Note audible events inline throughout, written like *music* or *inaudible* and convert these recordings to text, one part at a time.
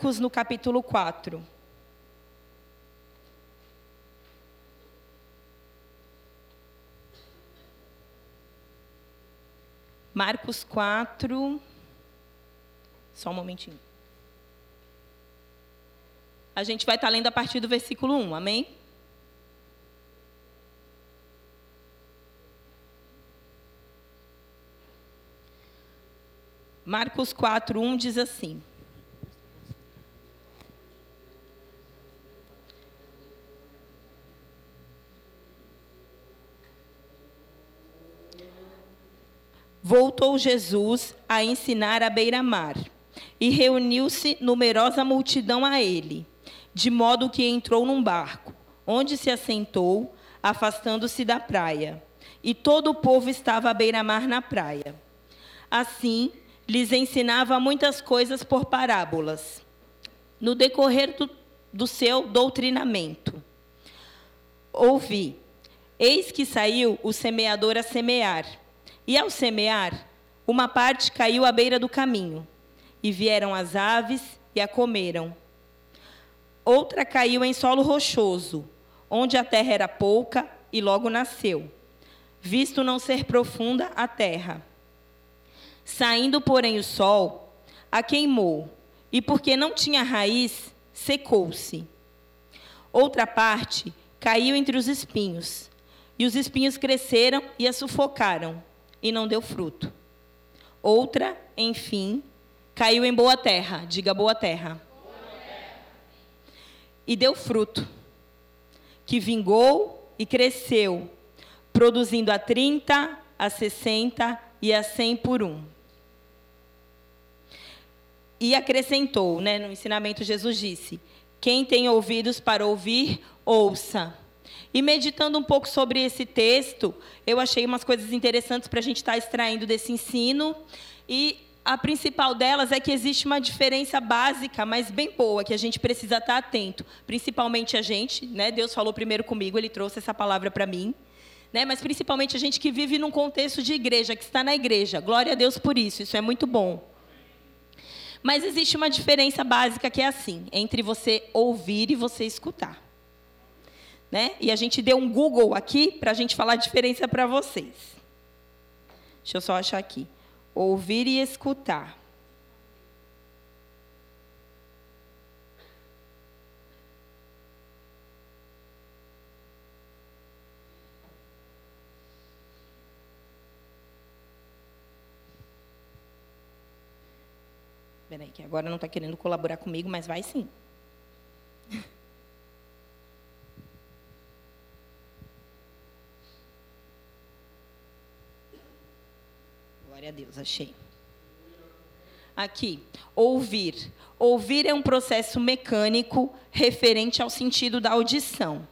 Marcos, no capítulo 4. Marcos 4. Só um momentinho. A gente vai estar lendo a partir do versículo 1, amém? Marcos 4, 1 diz assim: Voltou Jesus a ensinar à beira-mar, e reuniu-se numerosa multidão a ele, de modo que entrou num barco, onde se assentou, afastando-se da praia. E todo o povo estava à beira-mar na praia. Assim, lhes ensinava muitas coisas por parábolas. No decorrer do, do seu doutrinamento, ouvi: Eis que saiu o semeador a semear. E ao semear, uma parte caiu à beira do caminho, e vieram as aves e a comeram. Outra caiu em solo rochoso, onde a terra era pouca e logo nasceu, visto não ser profunda a terra. Saindo, porém, o sol, a queimou, e porque não tinha raiz, secou-se. Outra parte caiu entre os espinhos, e os espinhos cresceram e a sufocaram e não deu fruto. Outra, enfim, caiu em boa terra, diga boa terra. E deu fruto, que vingou e cresceu, produzindo a 30, a 60 e a 100 por um. E acrescentou, né, no ensinamento Jesus disse: Quem tem ouvidos para ouvir, ouça. E meditando um pouco sobre esse texto, eu achei umas coisas interessantes para a gente estar tá extraindo desse ensino. E a principal delas é que existe uma diferença básica, mas bem boa, que a gente precisa estar tá atento. Principalmente a gente, né? Deus falou primeiro comigo, ele trouxe essa palavra para mim. Né? Mas principalmente a gente que vive num contexto de igreja, que está na igreja. Glória a Deus por isso, isso é muito bom. Mas existe uma diferença básica que é assim, entre você ouvir e você escutar. Né? E a gente deu um Google aqui para a gente falar a diferença para vocês. Deixa eu só achar aqui. Ouvir e escutar. Peraí, que agora não está querendo colaborar comigo, mas vai sim. Deus, achei. Aqui, ouvir. Ouvir é um processo mecânico referente ao sentido da audição.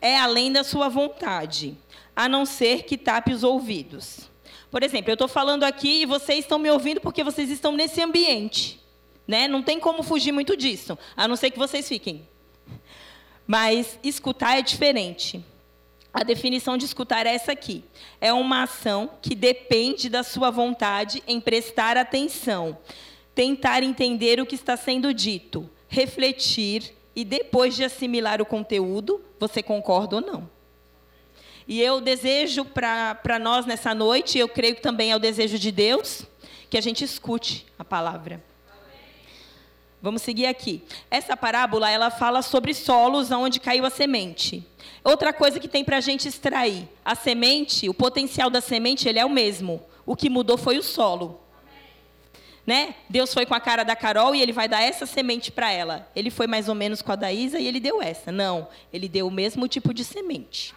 É além da sua vontade, a não ser que tape os ouvidos. Por exemplo, eu estou falando aqui e vocês estão me ouvindo porque vocês estão nesse ambiente. Né? Não tem como fugir muito disso, a não ser que vocês fiquem. Mas escutar é diferente. A definição de escutar é essa aqui. É uma ação que depende da sua vontade em prestar atenção, tentar entender o que está sendo dito, refletir e depois de assimilar o conteúdo, você concorda ou não. E eu desejo para nós nessa noite, eu creio que também é o desejo de Deus, que a gente escute a palavra. Vamos seguir aqui. Essa parábola ela fala sobre solos onde caiu a semente. Outra coisa que tem para a gente extrair: a semente, o potencial da semente, ele é o mesmo. O que mudou foi o solo. Né? Deus foi com a cara da Carol e ele vai dar essa semente para ela. Ele foi mais ou menos com a da Isa e ele deu essa. Não, ele deu o mesmo tipo de semente.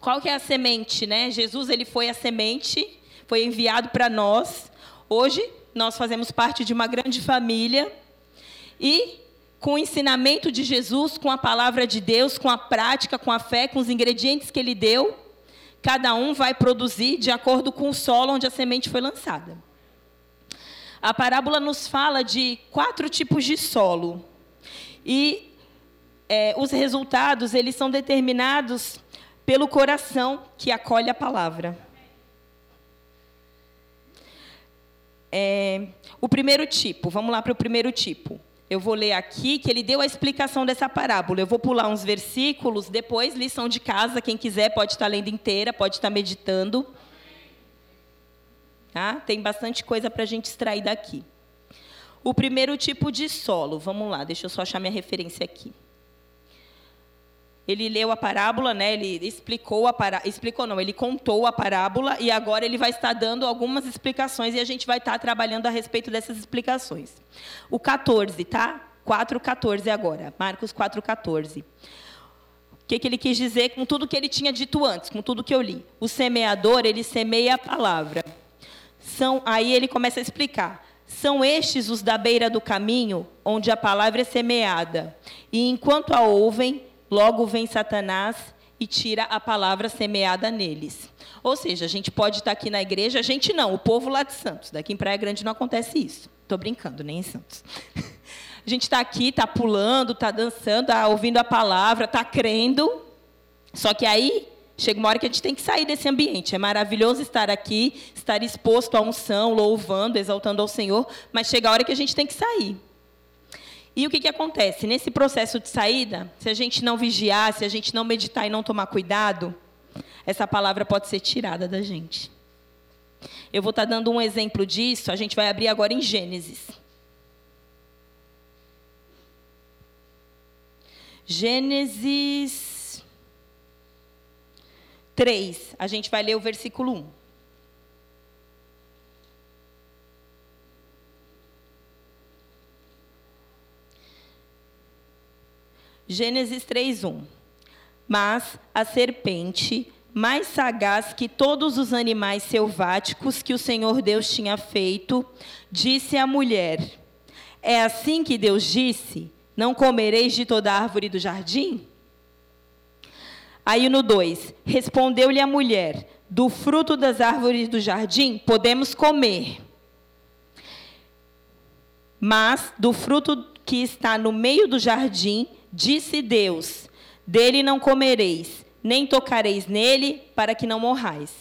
Qual que é a semente, né? Jesus ele foi a semente, foi enviado para nós. Hoje nós fazemos parte de uma grande família e com o ensinamento de Jesus, com a palavra de Deus, com a prática, com a fé, com os ingredientes que ele deu, cada um vai produzir de acordo com o solo onde a semente foi lançada. A parábola nos fala de quatro tipos de solo. E é, os resultados, eles são determinados pelo coração que acolhe a palavra. É, o primeiro tipo, vamos lá para o primeiro tipo. eu vou ler aqui que ele deu a explicação dessa parábola. Eu vou pular uns versículos, depois, lição de casa, quem quiser pode estar lendo inteira, pode estar meditando. Tá? Tem bastante coisa para a gente extrair daqui. O primeiro tipo de solo, vamos lá, deixa eu só achar minha referência aqui. Ele leu a parábola, né? Ele explicou a parábola, explicou não, ele contou a parábola e agora ele vai estar dando algumas explicações e a gente vai estar trabalhando a respeito dessas explicações. O 14, tá? 4:14 agora. Marcos 4:14. O que, que ele quis dizer com tudo que ele tinha dito antes, com tudo que eu li? O semeador, ele semeia a palavra. São, aí ele começa a explicar. São estes os da beira do caminho, onde a palavra é semeada. E enquanto a ouvem, logo vem Satanás e tira a palavra semeada neles. Ou seja, a gente pode estar aqui na igreja, a gente não, o povo lá de Santos. Daqui em Praia Grande não acontece isso. Estou brincando, nem em Santos. *laughs* A gente está aqui, está pulando, está dançando, está ouvindo a palavra, está crendo. Só que aí Chega uma hora que a gente tem que sair desse ambiente. É maravilhoso estar aqui, estar exposto à unção, louvando, exaltando ao Senhor, mas chega a hora que a gente tem que sair. E o que, que acontece? Nesse processo de saída, se a gente não vigiar, se a gente não meditar e não tomar cuidado, essa palavra pode ser tirada da gente. Eu vou estar dando um exemplo disso, a gente vai abrir agora em Gênesis. Gênesis 3, a gente vai ler o versículo 1. Gênesis 3:1. Mas a serpente, mais sagaz que todos os animais selváticos que o Senhor Deus tinha feito, disse à mulher: É assim que Deus disse: Não comereis de toda árvore do jardim? Aí no 2: Respondeu-lhe a mulher: Do fruto das árvores do jardim podemos comer. Mas do fruto que está no meio do jardim, disse Deus: Dele não comereis, nem tocareis nele, para que não morrais.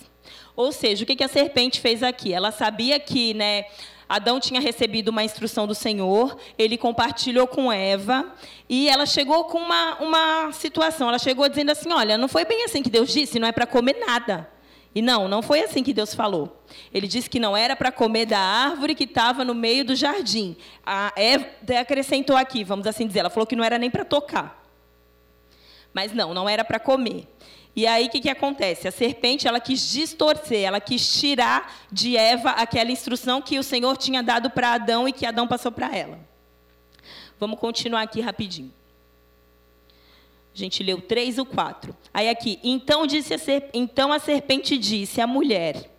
Ou seja, o que a serpente fez aqui? Ela sabia que, né, Adão tinha recebido uma instrução do Senhor, ele compartilhou com Eva, e ela chegou com uma, uma situação. Ela chegou dizendo assim: Olha, não foi bem assim que Deus disse, não é para comer nada. E não, não foi assim que Deus falou. Ele disse que não era para comer da árvore que estava no meio do jardim. A Eva acrescentou aqui, vamos assim dizer, ela falou que não era nem para tocar. Mas não, não era para comer. E aí o que, que acontece? A serpente ela quis distorcer, ela quis tirar de Eva aquela instrução que o Senhor tinha dado para Adão e que Adão passou para ela. Vamos continuar aqui rapidinho. A gente leu 3 ou 4. Aí aqui, então, disse a ser, então a serpente disse à mulher: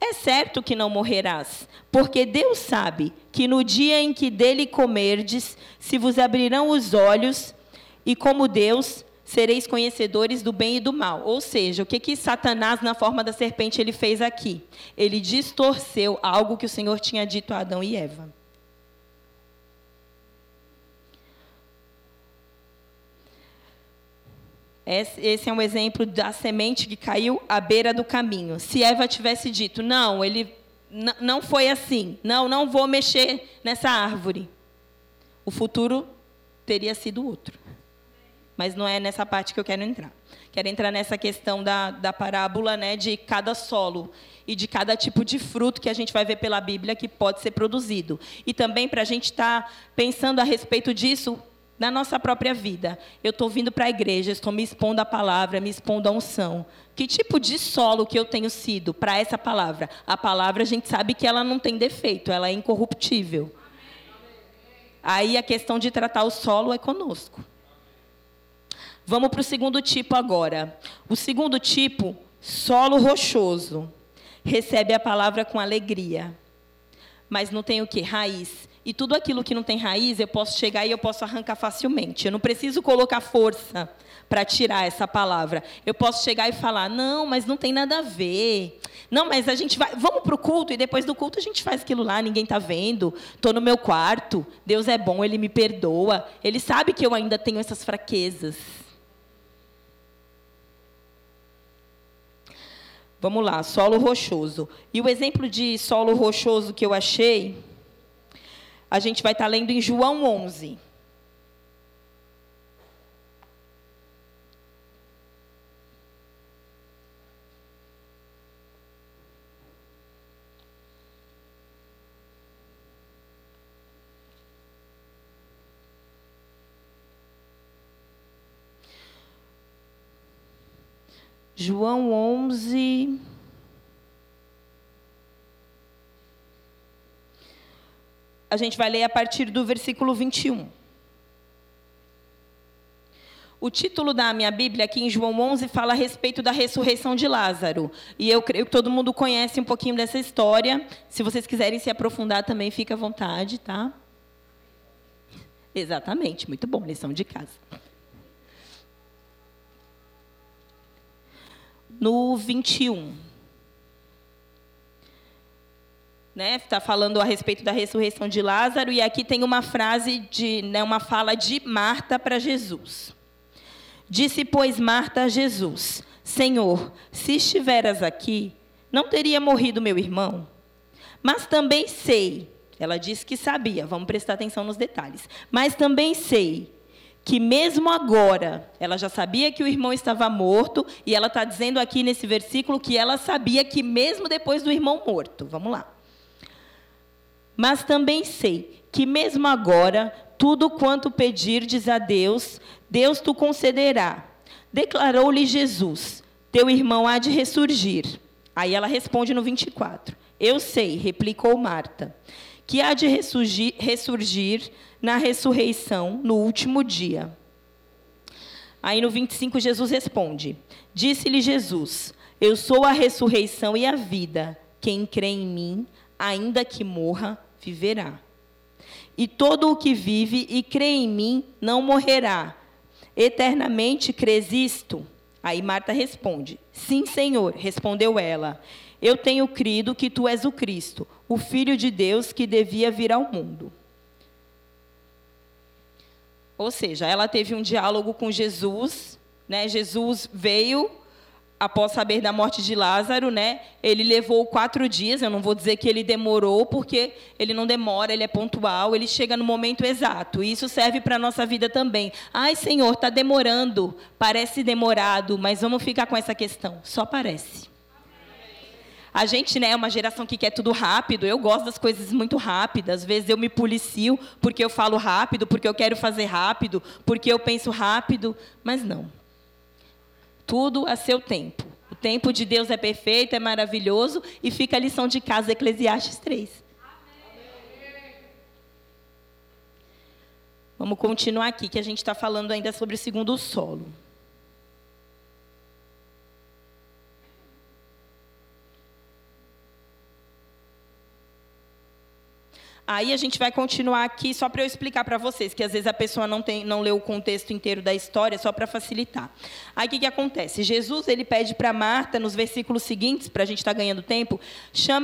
É certo que não morrerás, porque Deus sabe que no dia em que dele comerdes, se vos abrirão os olhos, e como Deus, sereis conhecedores do bem e do mal. Ou seja, o que que Satanás na forma da serpente ele fez aqui? Ele distorceu algo que o Senhor tinha dito a Adão e Eva. Esse é um exemplo da semente que caiu à beira do caminho. Se Eva tivesse dito, não, ele não foi assim, não, não vou mexer nessa árvore, o futuro teria sido outro. Mas não é nessa parte que eu quero entrar. Quero entrar nessa questão da, da parábola né, de cada solo e de cada tipo de fruto que a gente vai ver pela Bíblia que pode ser produzido. E também para a gente estar tá pensando a respeito disso na nossa própria vida. Eu estou vindo para a igreja, estou me expondo à palavra, me expondo à unção. Que tipo de solo que eu tenho sido para essa palavra? A palavra a gente sabe que ela não tem defeito, ela é incorruptível. Aí a questão de tratar o solo é conosco. Vamos para o segundo tipo agora. O segundo tipo, solo rochoso. Recebe a palavra com alegria. Mas não tem o que? Raiz. E tudo aquilo que não tem raiz, eu posso chegar e eu posso arrancar facilmente. Eu não preciso colocar força para tirar essa palavra. Eu posso chegar e falar: "Não, mas não tem nada a ver. Não, mas a gente vai, vamos para o culto e depois do culto a gente faz aquilo lá, ninguém está vendo. Estou no meu quarto. Deus é bom, ele me perdoa. Ele sabe que eu ainda tenho essas fraquezas. Vamos lá, solo rochoso. E o exemplo de solo rochoso que eu achei A gente vai estar lendo em João 11. João 11. A gente vai ler a partir do versículo 21. O título da minha Bíblia aqui em João 11 fala a respeito da ressurreição de Lázaro. E eu creio que todo mundo conhece um pouquinho dessa história. Se vocês quiserem se aprofundar também, fica à vontade, tá? Exatamente, muito bom, lição de casa. no 21. Né, está falando a respeito da ressurreição de Lázaro e aqui tem uma frase de, né, uma fala de Marta para Jesus. Disse pois Marta a Jesus: Senhor, se estiveras aqui, não teria morrido meu irmão. Mas também sei, ela disse que sabia, vamos prestar atenção nos detalhes. Mas também sei que mesmo agora, ela já sabia que o irmão estava morto, e ela está dizendo aqui nesse versículo que ela sabia que mesmo depois do irmão morto. Vamos lá. Mas também sei que mesmo agora, tudo quanto pedirdes a Deus, Deus tu concederá. Declarou-lhe Jesus: Teu irmão há de ressurgir. Aí ela responde no 24: Eu sei, replicou Marta, que há de ressurgir, ressurgir na ressurreição, no último dia. Aí no 25, Jesus responde: Disse-lhe Jesus: Eu sou a ressurreição e a vida. Quem crê em mim, ainda que morra, viverá. E todo o que vive e crê em mim não morrerá. Eternamente crês isto? Aí Marta responde: Sim, Senhor, respondeu ela. Eu tenho crido que tu és o Cristo, o Filho de Deus que devia vir ao mundo. Ou seja, ela teve um diálogo com Jesus, né? Jesus veio após saber da morte de Lázaro, né? Ele levou quatro dias. Eu não vou dizer que ele demorou, porque ele não demora, ele é pontual, ele chega no momento exato. E isso serve para a nossa vida também. Ai, Senhor, está demorando. Parece demorado, mas vamos ficar com essa questão. Só parece. A gente né, é uma geração que quer tudo rápido. Eu gosto das coisas muito rápidas. Às vezes eu me policio porque eu falo rápido, porque eu quero fazer rápido, porque eu penso rápido. Mas não. Tudo a seu tempo. O tempo de Deus é perfeito, é maravilhoso. E fica a lição de casa, Eclesiastes 3. Vamos continuar aqui, que a gente está falando ainda sobre o segundo solo. Aí a gente vai continuar aqui só para eu explicar para vocês, que às vezes a pessoa não, tem, não leu o contexto inteiro da história, só para facilitar. Aí o que, que acontece? Jesus ele pede para Marta, nos versículos seguintes, para a gente estar tá ganhando tempo,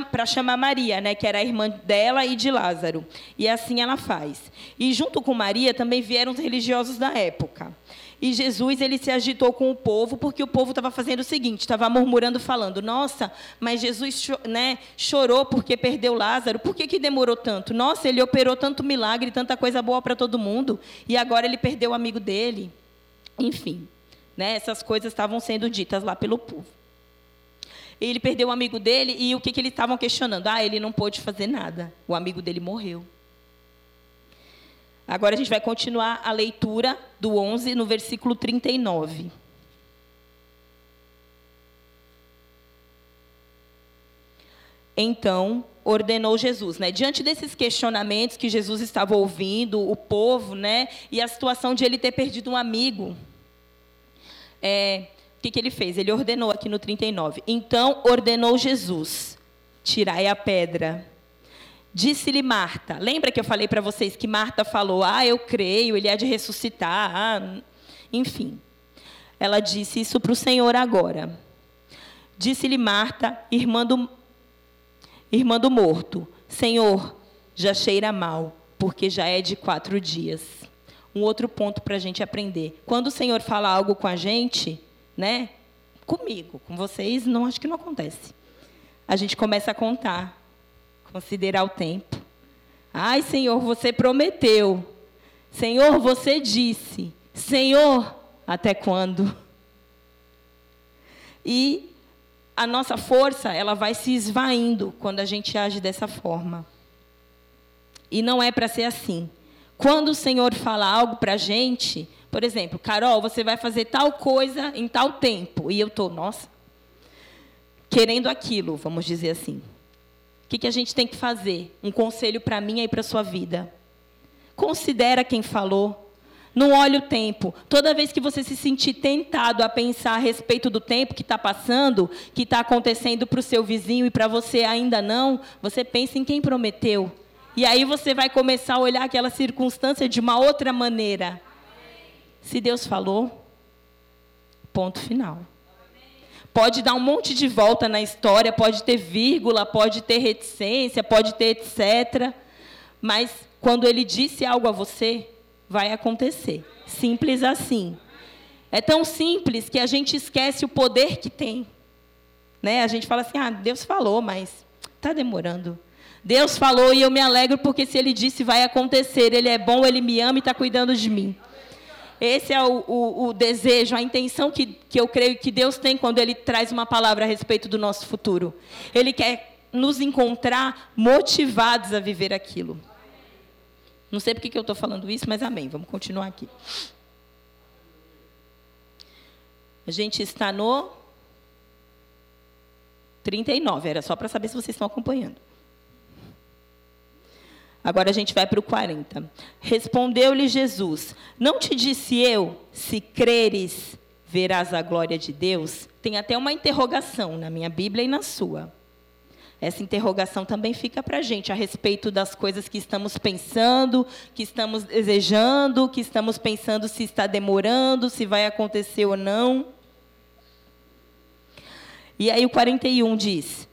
para chamar Maria, né, que era a irmã dela e de Lázaro. E assim ela faz. E junto com Maria também vieram os religiosos da época. E Jesus ele se agitou com o povo porque o povo estava fazendo o seguinte, estava murmurando, falando: Nossa, mas Jesus né, chorou porque perdeu Lázaro. Por que, que demorou tanto? Nossa, ele operou tanto milagre, tanta coisa boa para todo mundo e agora ele perdeu o amigo dele. Enfim, né, essas coisas estavam sendo ditas lá pelo povo. Ele perdeu o amigo dele e o que, que eles estavam questionando? Ah, ele não pôde fazer nada. O amigo dele morreu. Agora a gente vai continuar a leitura do 11 no versículo 39. Então ordenou Jesus, né? Diante desses questionamentos que Jesus estava ouvindo, o povo, né? E a situação de ele ter perdido um amigo, é, o que, que ele fez? Ele ordenou aqui no 39. Então ordenou Jesus: tirai a pedra. Disse-lhe Marta. Lembra que eu falei para vocês que Marta falou: Ah, eu creio, ele há de ressuscitar. Ah, enfim. Ela disse isso para o Senhor agora. Disse-lhe Marta, irmã do, irmã do morto: Senhor, já cheira mal, porque já é de quatro dias. Um outro ponto para a gente aprender. Quando o Senhor fala algo com a gente, né? Comigo, com vocês, não acho que não acontece. A gente começa a contar considerar o tempo. Ai, Senhor, você prometeu. Senhor, você disse. Senhor, até quando? E a nossa força, ela vai se esvaindo quando a gente age dessa forma. E não é para ser assim. Quando o Senhor fala algo para a gente, por exemplo, Carol, você vai fazer tal coisa em tal tempo. E eu estou, nossa, querendo aquilo, vamos dizer assim. Que, que a gente tem que fazer? Um conselho para mim e para a sua vida. Considera quem falou. Não olhe o tempo. Toda vez que você se sentir tentado a pensar a respeito do tempo que está passando, que está acontecendo para o seu vizinho e para você ainda não, você pensa em quem prometeu. E aí você vai começar a olhar aquela circunstância de uma outra maneira. Se Deus falou, ponto final. Pode dar um monte de volta na história, pode ter vírgula, pode ter reticência, pode ter etc. Mas quando ele disse algo a você, vai acontecer. Simples assim. É tão simples que a gente esquece o poder que tem. Né? A gente fala assim: ah, Deus falou, mas está demorando. Deus falou e eu me alegro porque se Ele disse vai acontecer. Ele é bom, Ele me ama e está cuidando de mim. Esse é o, o, o, desejo, a intenção que, que eu creio que Deus tem quando Ele traz uma palavra a respeito do nosso futuro. Ele quer nos encontrar motivados a viver aquilo. Não sei porque que eu estou falando isso, mas amém. Vamos continuar aqui. A gente está no 39, era só para saber se vocês estão acompanhando. Agora a gente vai para o 40. Respondeu-lhe Jesus: Não te disse eu, se creres, verás a glória de Deus? Tem até uma interrogação na minha Bíblia e na sua. Essa interrogação também fica para a gente a respeito das coisas que estamos pensando, que estamos desejando, que estamos pensando se está demorando, se vai acontecer ou não. E aí o 41 diz: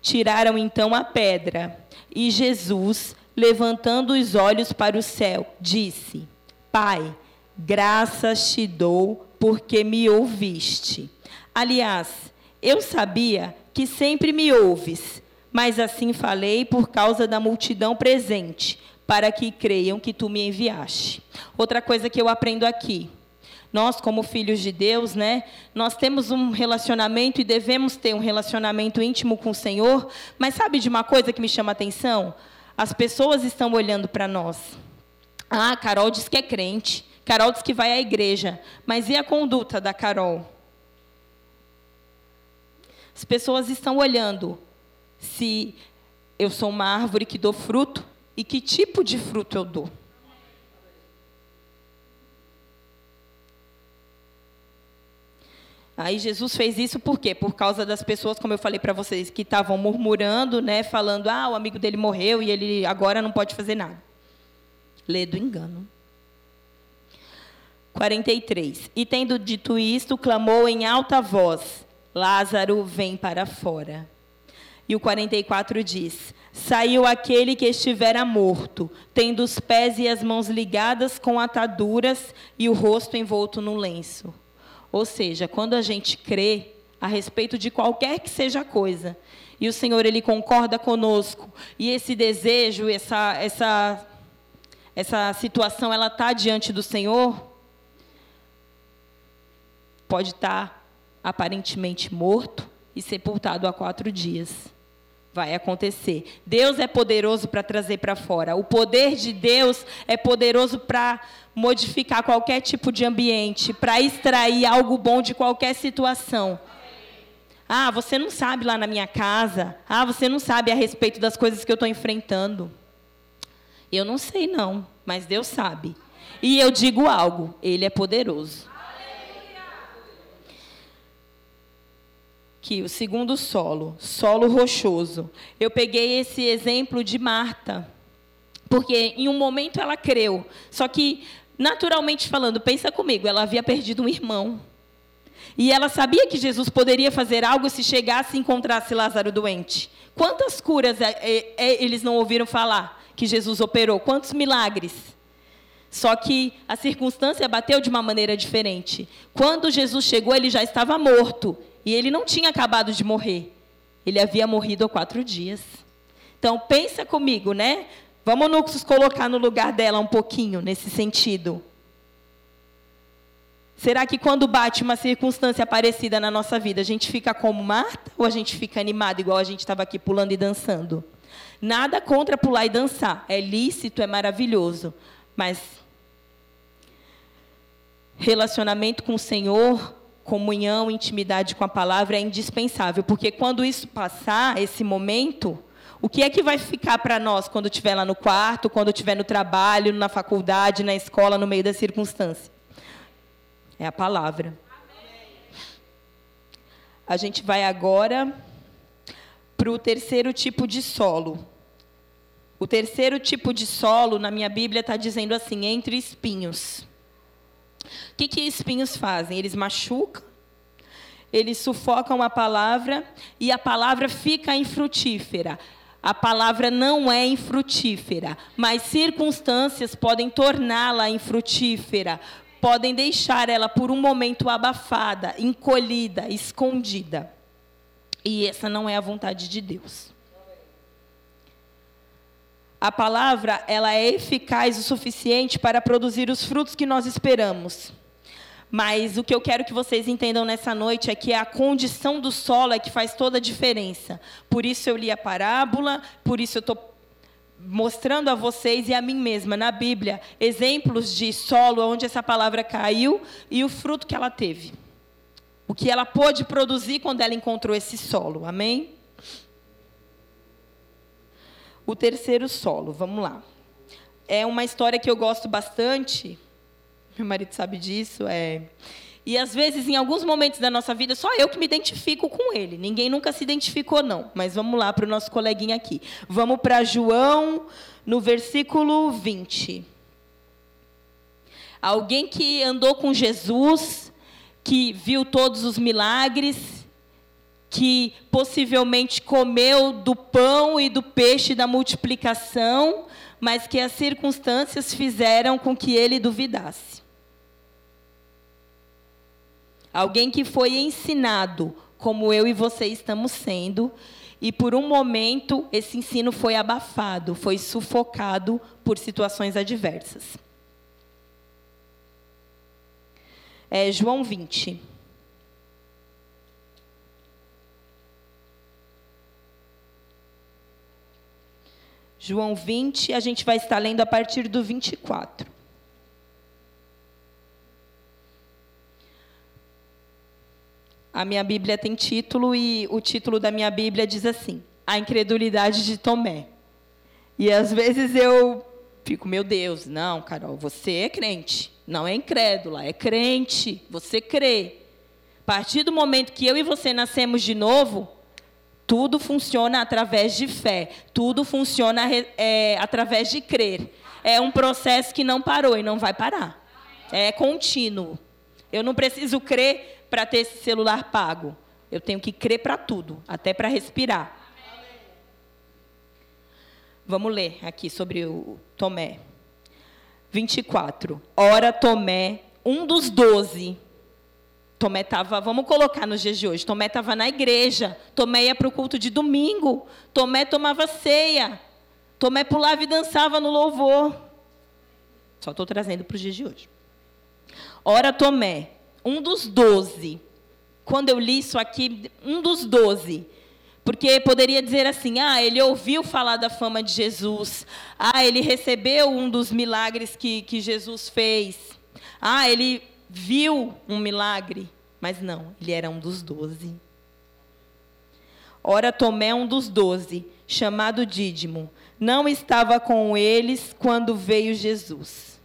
Tiraram então a pedra, e Jesus, levantando os olhos para o céu, disse: Pai, graças te dou porque me ouviste. Aliás, eu sabia que sempre me ouves mas assim falei por causa da multidão presente, para que creiam que tu me enviaste. Outra coisa que eu aprendo aqui. Nós, como filhos de Deus, né, nós temos um relacionamento e devemos ter um relacionamento íntimo com o Senhor, mas sabe de uma coisa que me chama a atenção? As pessoas estão olhando para nós. Ah, Carol diz que é crente. Carol diz que vai à igreja. Mas e a conduta da Carol? As pessoas estão olhando se eu sou uma árvore que dou fruto e que tipo de fruto eu dou. Aí Jesus fez isso por quê? Por causa das pessoas, como eu falei para vocês, que estavam murmurando, né, falando: "Ah, o amigo dele morreu e ele agora não pode fazer nada". Lê do engano. 43. E tendo dito isto, clamou em alta voz: Lázaro, vem para fora. E o 44 diz: Saiu aquele que estivera morto, tendo os pés e as mãos ligadas com ataduras e o rosto envolto no lenço. Ou seja, quando a gente crê a respeito de qualquer que seja a coisa, e o Senhor ele concorda conosco, e esse desejo, essa essa essa situação ela está diante do Senhor, pode estar tá aparentemente morto e sepultado há quatro dias vai acontecer. Deus é poderoso para trazer para fora. O poder de Deus é poderoso para modificar qualquer tipo de ambiente, para extrair algo bom de qualquer situação. Ah, você não sabe lá na minha casa. Ah, você não sabe a respeito das coisas que eu estou enfrentando. Eu não sei, não, mas Deus sabe. E eu digo algo: Ele é poderoso. Aqui, o segundo solo, solo rochoso. Eu peguei esse exemplo de Marta, porque em um momento ela creu, só que, naturalmente falando, pensa comigo, ela havia perdido um irmão. E ela sabia que Jesus poderia fazer algo se chegasse e encontrasse Lázaro doente. Quantas curas é, é, é, eles não ouviram falar que Jesus operou? Quantos milagres? Só que a circunstância bateu de uma maneira diferente. Quando Jesus chegou, ele já estava morto. E ele não tinha acabado de morrer. Ele havia morrido há quatro dias. Então, pensa comigo, né? Vamos nos colocar no lugar dela um pouquinho nesse sentido. Será que quando bate uma circunstância parecida na nossa vida, a gente fica como Marta ou a gente fica animado, igual a gente estava aqui pulando e dançando? Nada contra pular e dançar. É lícito, é maravilhoso. Mas relacionamento com o Senhor, comunhão, intimidade com a palavra é indispensável. Porque quando isso passar, esse momento, o que é que vai ficar para nós quando estiver lá no quarto, quando estiver no trabalho, na faculdade, na escola, no meio da circunstância? É a palavra. A gente vai agora para o terceiro tipo de solo. O terceiro tipo de solo, na minha Bíblia, está dizendo assim: entre espinhos. O que, que espinhos fazem? Eles machucam, eles sufocam a palavra e a palavra fica infrutífera. A palavra não é infrutífera, mas circunstâncias podem torná-la infrutífera, podem deixar ela por um momento abafada, encolhida, escondida. E essa não é a vontade de Deus. A palavra, ela é eficaz o suficiente para produzir os frutos que nós esperamos. Mas o que eu quero que vocês entendam nessa noite é que a condição do solo é que faz toda a diferença. Por isso eu li a parábola, por isso eu estou mostrando a vocês e a mim mesma na Bíblia exemplos de solo onde essa palavra caiu e o fruto que ela teve. O que ela pôde produzir quando ela encontrou esse solo. Amém? O terceiro solo, vamos lá. É uma história que eu gosto bastante. Meu marido sabe disso, é e às vezes, em alguns momentos da nossa vida, só eu que me identifico com ele. Ninguém nunca se identificou, não. Mas vamos lá para o nosso coleguinha aqui. Vamos para João, no versículo 20. Alguém que andou com Jesus, que viu todos os milagres, que possivelmente comeu do pão e do peixe da multiplicação, mas que as circunstâncias fizeram com que ele duvidasse. Alguém que foi ensinado como eu e você estamos sendo, e por um momento esse ensino foi abafado, foi sufocado por situações adversas. É, João 20. João 20, a gente vai estar lendo a partir do 24. A minha Bíblia tem título e o título da minha Bíblia diz assim: A incredulidade de Tomé. E às vezes eu fico, meu Deus, não, Carol, você é crente, não é incrédula, é crente, você crê. A partir do momento que eu e você nascemos de novo, tudo funciona através de fé, tudo funciona é, através de crer. É um processo que não parou e não vai parar. É contínuo. Eu não preciso crer para ter esse celular pago. Eu tenho que crer para tudo, até para respirar. Vamos ler aqui sobre o Tomé. 24. Ora, Tomé, um dos doze. Tomé estava, vamos colocar nos dias de hoje. Tomé estava na igreja. Tomé ia para o culto de domingo. Tomé tomava ceia. Tomé pulava e dançava no louvor. Só estou trazendo para os dias de hoje. Ora, Tomé, um dos doze. Quando eu li isso aqui, um dos doze. Porque poderia dizer assim: ah, ele ouviu falar da fama de Jesus. Ah, ele recebeu um dos milagres que, que Jesus fez. Ah, ele viu um milagre. Mas não, ele era um dos doze. Ora, Tomé, um dos doze, chamado Dídimo, não estava com eles quando veio Jesus.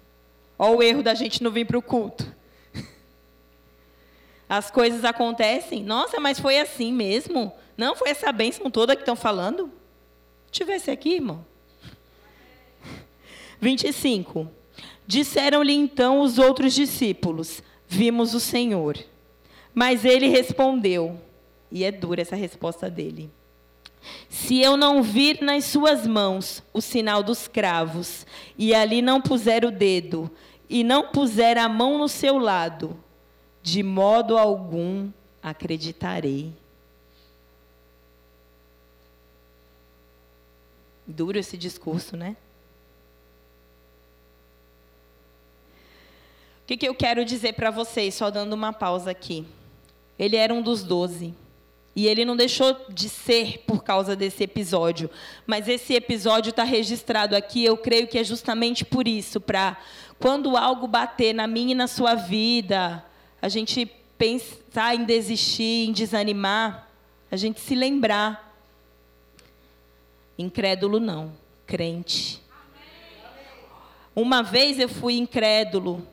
Olha o erro da gente não vir para o culto *laughs* as coisas acontecem. Nossa, mas foi assim mesmo? Não foi essa bênção toda que estão falando? Tivesse aqui, irmão. *laughs* 25. Disseram-lhe então os outros discípulos: Vimos o Senhor. Mas ele respondeu, e é dura essa resposta dele: Se eu não vir nas suas mãos o sinal dos cravos, e ali não puser o dedo, e não puser a mão no seu lado, de modo algum acreditarei. Duro esse discurso, né? O que, que eu quero dizer para vocês, só dando uma pausa aqui? Ele era um dos doze. E ele não deixou de ser por causa desse episódio. Mas esse episódio está registrado aqui, eu creio que é justamente por isso para quando algo bater na minha e na sua vida, a gente pensar em desistir, em desanimar, a gente se lembrar. Incrédulo não, crente. Uma vez eu fui incrédulo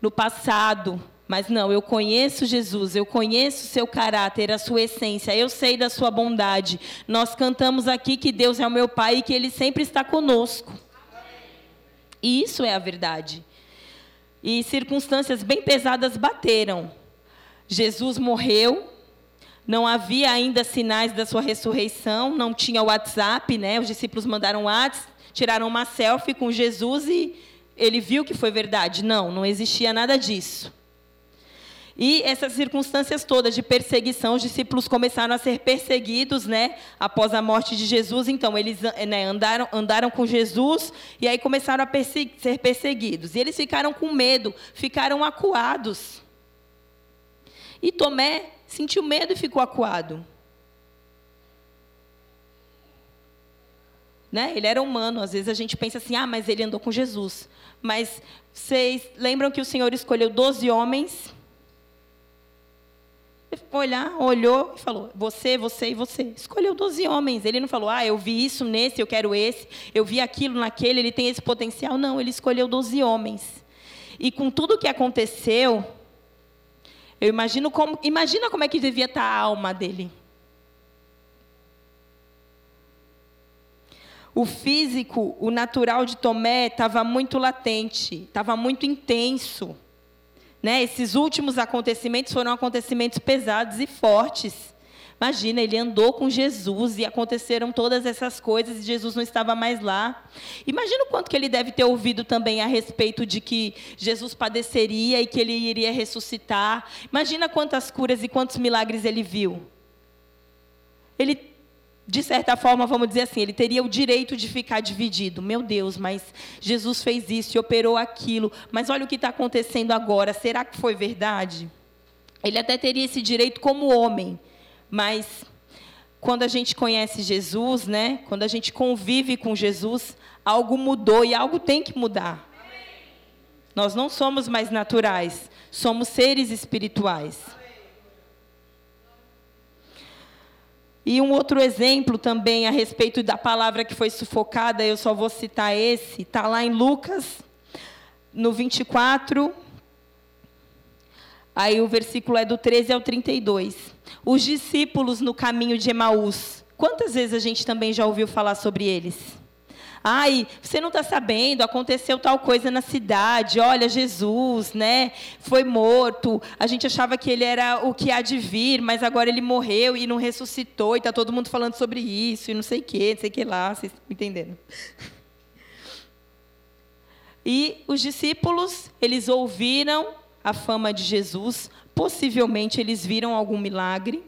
no passado, mas não, eu conheço Jesus, eu conheço o seu caráter, a sua essência, eu sei da sua bondade. Nós cantamos aqui que Deus é o meu Pai e que Ele sempre está conosco. E isso é a verdade. E circunstâncias bem pesadas bateram. Jesus morreu, não havia ainda sinais da sua ressurreição, não tinha WhatsApp, né? Os discípulos mandaram WhatsApp, tiraram uma selfie com Jesus e ele viu que foi verdade. Não, não existia nada disso. E essas circunstâncias todas de perseguição, os discípulos começaram a ser perseguidos, né, após a morte de Jesus. Então, eles né, andaram, andaram com Jesus e aí começaram a ser perseguidos. E eles ficaram com medo, ficaram acuados. E Tomé sentiu medo e ficou acuado. Né? Ele era humano, às vezes a gente pensa assim, ah, mas ele andou com Jesus. Mas vocês lembram que o Senhor escolheu 12 homens olhar, olhou e falou: Você, você e você. Escolheu 12 homens. Ele não falou: Ah, eu vi isso nesse, eu quero esse. Eu vi aquilo naquele, ele tem esse potencial. Não, ele escolheu 12 homens. E com tudo o que aconteceu, eu imagino como, imagina como é que devia estar a alma dele. O físico, o natural de Tomé estava muito latente, estava muito intenso. Né? Esses últimos acontecimentos foram acontecimentos pesados e fortes. Imagina, ele andou com Jesus e aconteceram todas essas coisas e Jesus não estava mais lá. Imagina o quanto que ele deve ter ouvido também a respeito de que Jesus padeceria e que ele iria ressuscitar. Imagina quantas curas e quantos milagres ele viu. Ele de certa forma, vamos dizer assim, ele teria o direito de ficar dividido. Meu Deus, mas Jesus fez isso e operou aquilo. Mas olha o que está acontecendo agora. Será que foi verdade? Ele até teria esse direito como homem, mas quando a gente conhece Jesus, né? Quando a gente convive com Jesus, algo mudou e algo tem que mudar. Nós não somos mais naturais, somos seres espirituais. E um outro exemplo também a respeito da palavra que foi sufocada, eu só vou citar esse, está lá em Lucas, no 24. Aí o versículo é do 13 ao 32. Os discípulos no caminho de Emaús. Quantas vezes a gente também já ouviu falar sobre eles? Ai, você não está sabendo, aconteceu tal coisa na cidade, olha, Jesus, né? Foi morto. A gente achava que ele era o que há de vir, mas agora ele morreu e não ressuscitou, e está todo mundo falando sobre isso, e não sei o quê, não sei o que lá, vocês estão entendendo? E os discípulos, eles ouviram a fama de Jesus, possivelmente eles viram algum milagre,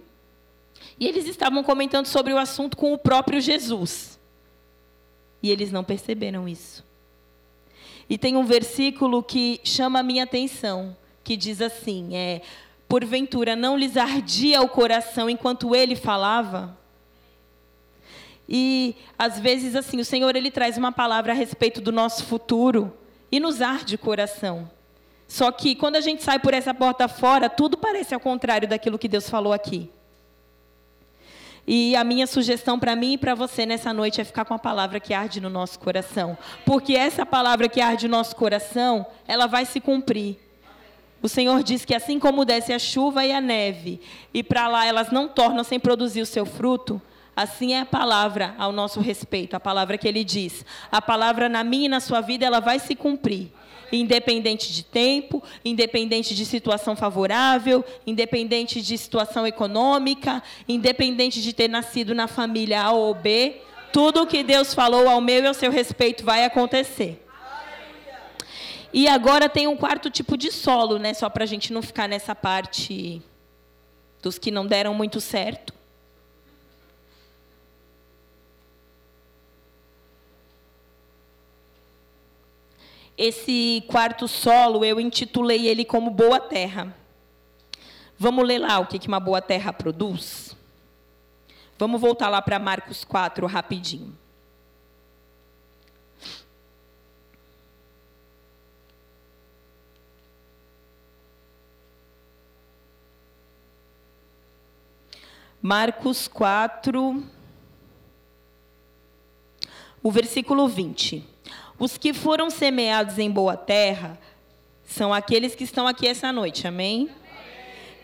e eles estavam comentando sobre o assunto com o próprio Jesus. E eles não perceberam isso. E tem um versículo que chama a minha atenção, que diz assim: é, porventura não lhes ardia o coração enquanto ele falava? E às vezes assim, o Senhor ele traz uma palavra a respeito do nosso futuro e nos arde o coração. Só que quando a gente sai por essa porta fora, tudo parece ao contrário daquilo que Deus falou aqui. E a minha sugestão para mim e para você nessa noite é ficar com a palavra que arde no nosso coração. Porque essa palavra que arde no nosso coração, ela vai se cumprir. O Senhor diz que assim como desce a chuva e a neve, e para lá elas não tornam sem produzir o seu fruto, assim é a palavra ao nosso respeito, a palavra que ele diz. A palavra na minha e na sua vida, ela vai se cumprir independente de tempo, independente de situação favorável, independente de situação econômica, independente de ter nascido na família A ou B, tudo o que Deus falou ao meu e ao seu respeito vai acontecer. E agora tem um quarto tipo de solo, né? Só para a gente não ficar nessa parte dos que não deram muito certo. Esse quarto solo eu intitulei ele como Boa Terra. Vamos ler lá o que uma boa terra produz? Vamos voltar lá para Marcos 4 rapidinho. Marcos 4, o versículo 20. Os que foram semeados em boa terra são aqueles que estão aqui essa noite, amém? amém.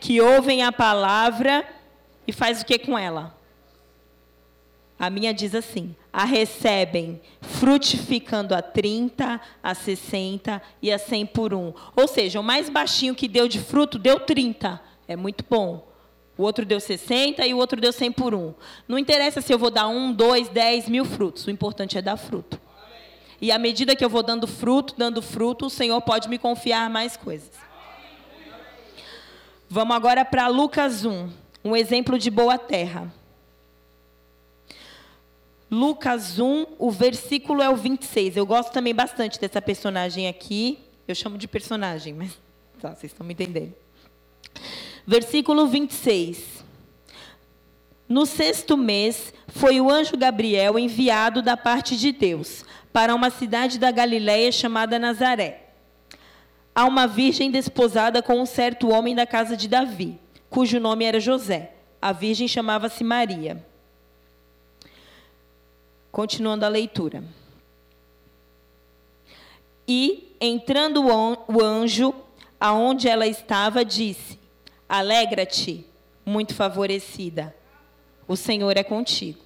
Que ouvem a palavra e faz o que com ela? A minha diz assim: a recebem frutificando a 30, a 60 e a 100 por um. Ou seja, o mais baixinho que deu de fruto deu 30. É muito bom. O outro deu 60 e o outro deu 100 por um. Não interessa se eu vou dar um, dois, dez mil frutos. O importante é dar fruto. E à medida que eu vou dando fruto, dando fruto, o Senhor pode me confiar mais coisas. Vamos agora para Lucas 1, um exemplo de boa terra. Lucas 1, o versículo é o 26. Eu gosto também bastante dessa personagem aqui. Eu chamo de personagem, mas *laughs* tá, vocês estão me entendendo. Versículo 26. No sexto mês, foi o anjo Gabriel enviado da parte de Deus para uma cidade da Galiléia chamada Nazaré. A uma virgem desposada com um certo homem da casa de Davi, cujo nome era José. A virgem chamava-se Maria. Continuando a leitura. E, entrando o anjo aonde ela estava, disse: Alegra-te, muito favorecida. O Senhor é contigo.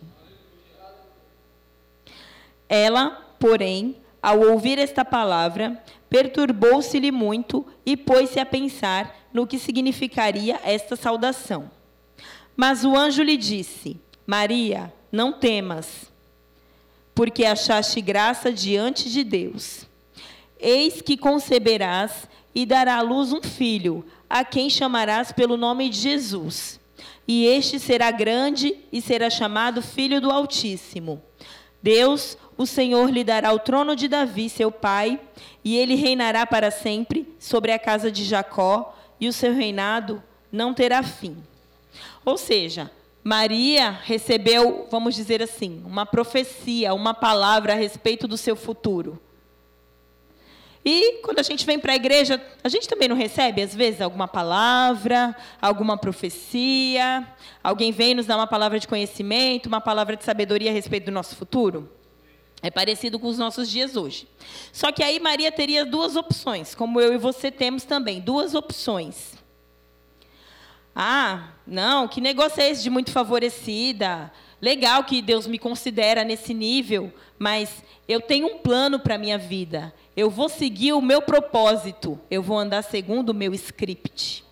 Ela, porém, ao ouvir esta palavra, perturbou-se-lhe muito e pôs-se a pensar no que significaria esta saudação. Mas o anjo lhe disse: Maria, não temas, porque achaste graça diante de Deus. Eis que conceberás e dará à luz um filho, a quem chamarás pelo nome de Jesus. E este será grande e será chamado Filho do Altíssimo. Deus, o Senhor, lhe dará o trono de Davi, seu pai, e ele reinará para sempre sobre a casa de Jacó, e o seu reinado não terá fim. Ou seja, Maria recebeu, vamos dizer assim, uma profecia, uma palavra a respeito do seu futuro. E quando a gente vem para a igreja, a gente também não recebe, às vezes, alguma palavra, alguma profecia. Alguém vem nos dar uma palavra de conhecimento, uma palavra de sabedoria a respeito do nosso futuro? É parecido com os nossos dias hoje. Só que aí Maria teria duas opções, como eu e você temos também, duas opções. Ah, não, que negócio é esse de muito favorecida? Legal que Deus me considera nesse nível, mas eu tenho um plano para a minha vida. Eu vou seguir o meu propósito. Eu vou andar segundo o meu script.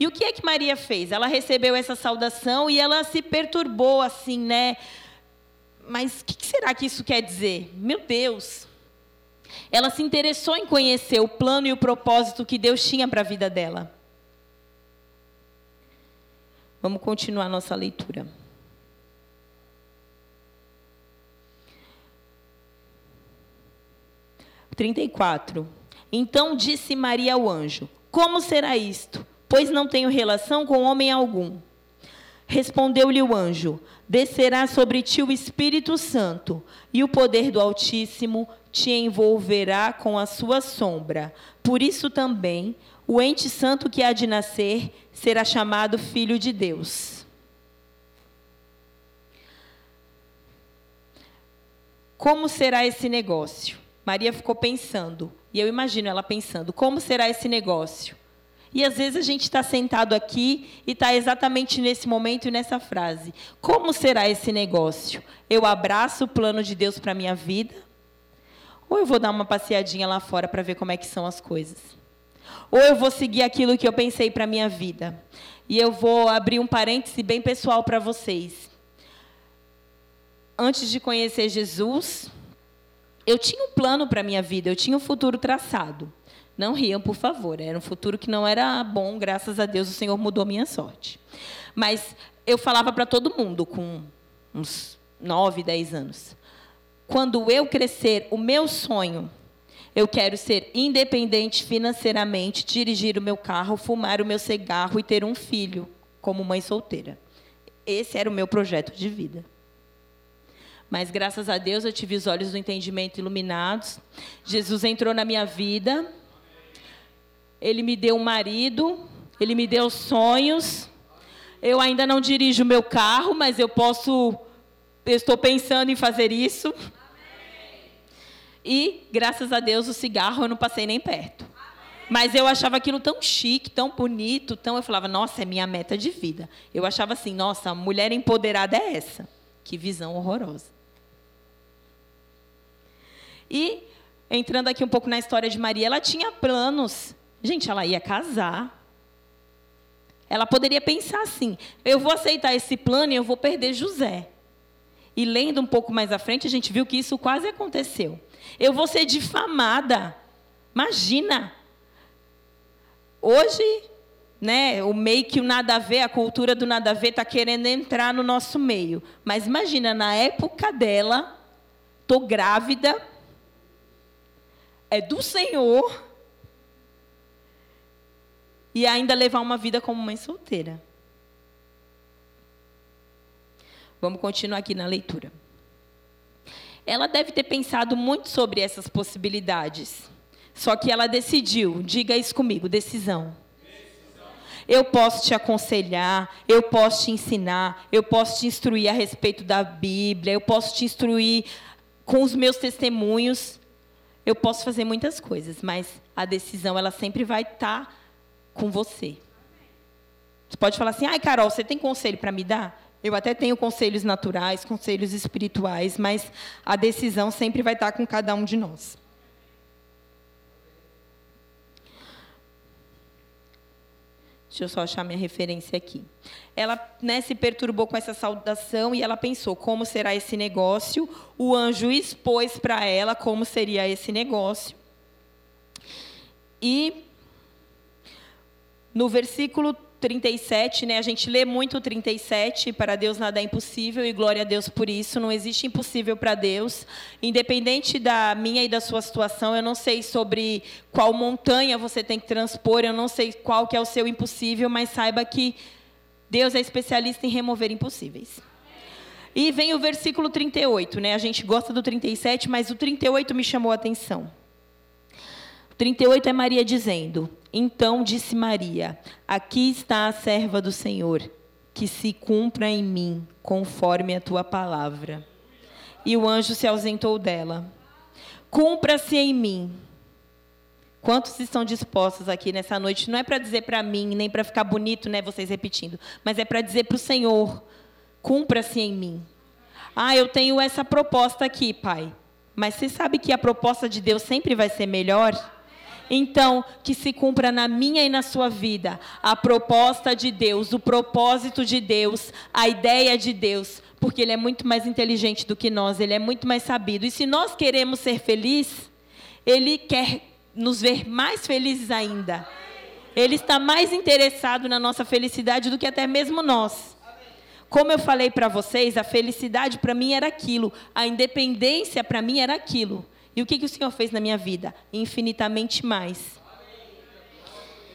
E o que é que Maria fez? Ela recebeu essa saudação e ela se perturbou assim, né? Mas o que será que isso quer dizer? Meu Deus. Ela se interessou em conhecer o plano e o propósito que Deus tinha para a vida dela. Vamos continuar nossa leitura. 34. Então disse Maria ao anjo: Como será isto? Pois não tenho relação com homem algum. Respondeu-lhe o anjo: Descerá sobre ti o Espírito Santo, e o poder do Altíssimo te envolverá com a sua sombra. Por isso também o ente santo que há de nascer será chamado Filho de Deus. Como será esse negócio? Maria ficou pensando, e eu imagino ela pensando: como será esse negócio? E às vezes a gente está sentado aqui e está exatamente nesse momento e nessa frase: como será esse negócio? Eu abraço o plano de Deus para a minha vida? Ou eu vou dar uma passeadinha lá fora para ver como é que são as coisas? Ou eu vou seguir aquilo que eu pensei para a minha vida? E eu vou abrir um parêntese bem pessoal para vocês. Antes de conhecer Jesus, eu tinha um plano para a minha vida, eu tinha um futuro traçado. Não riam, por favor. Era um futuro que não era bom, graças a Deus o Senhor mudou minha sorte. Mas eu falava para todo mundo com uns 9, 10 anos. Quando eu crescer, o meu sonho Eu quero ser independente financeiramente, dirigir o meu carro, fumar o meu cigarro e ter um filho como mãe solteira. Esse era o meu projeto de vida. Mas graças a Deus eu tive os olhos do entendimento iluminados. Jesus entrou na minha vida. Ele me deu um marido, ele me deu sonhos. Eu ainda não dirijo meu carro, mas eu posso eu estou pensando em fazer isso. E, graças a Deus, o cigarro eu não passei nem perto. Mas eu achava aquilo tão chique, tão bonito, tão. Eu falava, nossa, é minha meta de vida. Eu achava assim, nossa, mulher empoderada é essa. Que visão horrorosa. E, entrando aqui um pouco na história de Maria, ela tinha planos. Gente, ela ia casar. Ela poderia pensar assim: eu vou aceitar esse plano e eu vou perder José. E lendo um pouco mais à frente, a gente viu que isso quase aconteceu. Eu vou ser difamada. Imagina. Hoje, né, o meio que o nada a ver, a cultura do nada a ver está querendo entrar no nosso meio. Mas imagina, na época dela, tô grávida, é do Senhor, e ainda levar uma vida como mãe solteira. Vamos continuar aqui na leitura. Ela deve ter pensado muito sobre essas possibilidades. Só que ela decidiu, diga isso comigo, decisão. Eu posso te aconselhar, eu posso te ensinar, eu posso te instruir a respeito da Bíblia, eu posso te instruir com os meus testemunhos. Eu posso fazer muitas coisas, mas a decisão ela sempre vai estar tá com você. Você pode falar assim: ai, Carol, você tem conselho para me dar? Eu até tenho conselhos naturais, conselhos espirituais, mas a decisão sempre vai estar com cada um de nós. Deixa eu só achar minha referência aqui. Ela né, se perturbou com essa saudação e ela pensou como será esse negócio. O anjo expôs para ela como seria esse negócio. E no versículo 37, né, a gente lê muito o 37, para Deus nada é impossível e glória a Deus por isso, não existe impossível para Deus. Independente da minha e da sua situação, eu não sei sobre qual montanha você tem que transpor, eu não sei qual que é o seu impossível, mas saiba que Deus é especialista em remover impossíveis. E vem o versículo 38, né? A gente gosta do 37, mas o 38 me chamou a atenção. 38 é Maria dizendo: Então disse Maria: Aqui está a serva do Senhor, que se cumpra em mim conforme a tua palavra. E o anjo se ausentou dela. Cumpra-se em mim. Quantos estão dispostos aqui nessa noite? Não é para dizer para mim, nem para ficar bonito, né, vocês repetindo, mas é para dizer para o Senhor: cumpra-se em mim. Ah, eu tenho essa proposta aqui, Pai. Mas você sabe que a proposta de Deus sempre vai ser melhor? Então, que se cumpra na minha e na sua vida a proposta de Deus, o propósito de Deus, a ideia de Deus, porque Ele é muito mais inteligente do que nós, Ele é muito mais sabido. E se nós queremos ser felizes, Ele quer nos ver mais felizes ainda. Ele está mais interessado na nossa felicidade do que até mesmo nós. Como eu falei para vocês, a felicidade para mim era aquilo, a independência para mim era aquilo. E o que, que o Senhor fez na minha vida? Infinitamente mais.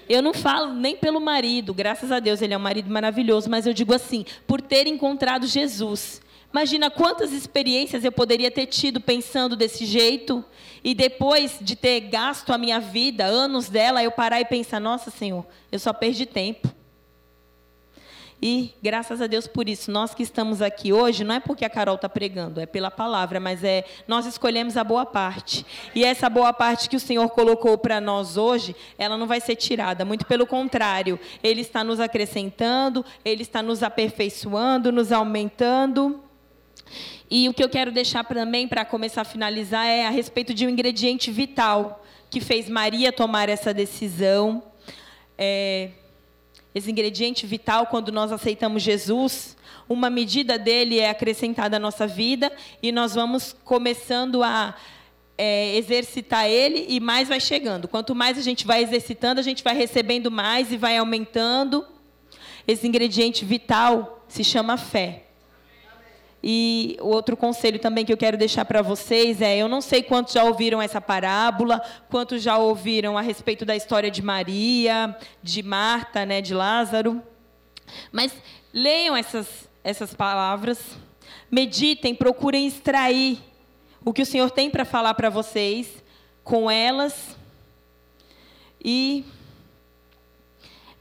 Eu não falo nem pelo marido, graças a Deus, ele é um marido maravilhoso, mas eu digo assim, por ter encontrado Jesus. Imagina quantas experiências eu poderia ter tido pensando desse jeito, e depois de ter gasto a minha vida, anos dela, eu parar e pensar: nossa, Senhor, eu só perdi tempo. E graças a Deus por isso. Nós que estamos aqui hoje, não é porque a Carol está pregando, é pela palavra, mas é nós escolhemos a boa parte. E essa boa parte que o Senhor colocou para nós hoje, ela não vai ser tirada. Muito pelo contrário, Ele está nos acrescentando, Ele está nos aperfeiçoando, nos aumentando. E o que eu quero deixar também para começar a finalizar é a respeito de um ingrediente vital que fez Maria tomar essa decisão. É, esse ingrediente vital quando nós aceitamos Jesus. Uma medida dele é acrescentada à nossa vida e nós vamos começando a é, exercitar ele e mais vai chegando. Quanto mais a gente vai exercitando, a gente vai recebendo mais e vai aumentando. Esse ingrediente vital se chama fé. E o outro conselho também que eu quero deixar para vocês é: eu não sei quantos já ouviram essa parábola, quantos já ouviram a respeito da história de Maria, de Marta, né, de Lázaro. Mas leiam essas, essas palavras, meditem, procurem extrair o que o Senhor tem para falar para vocês com elas. E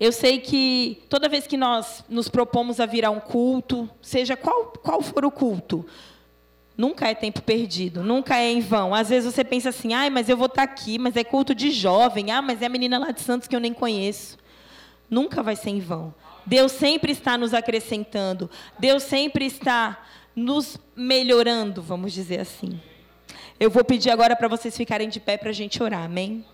eu sei que toda vez que nós nos propomos a virar um culto, seja qual, qual for o culto, nunca é tempo perdido, nunca é em vão. Às vezes você pensa assim, ai, mas eu vou estar aqui, mas é culto de jovem, ah, mas é a menina lá de Santos que eu nem conheço. Nunca vai ser em vão. Deus sempre está nos acrescentando, Deus sempre está nos melhorando, vamos dizer assim. Eu vou pedir agora para vocês ficarem de pé para a gente orar, amém?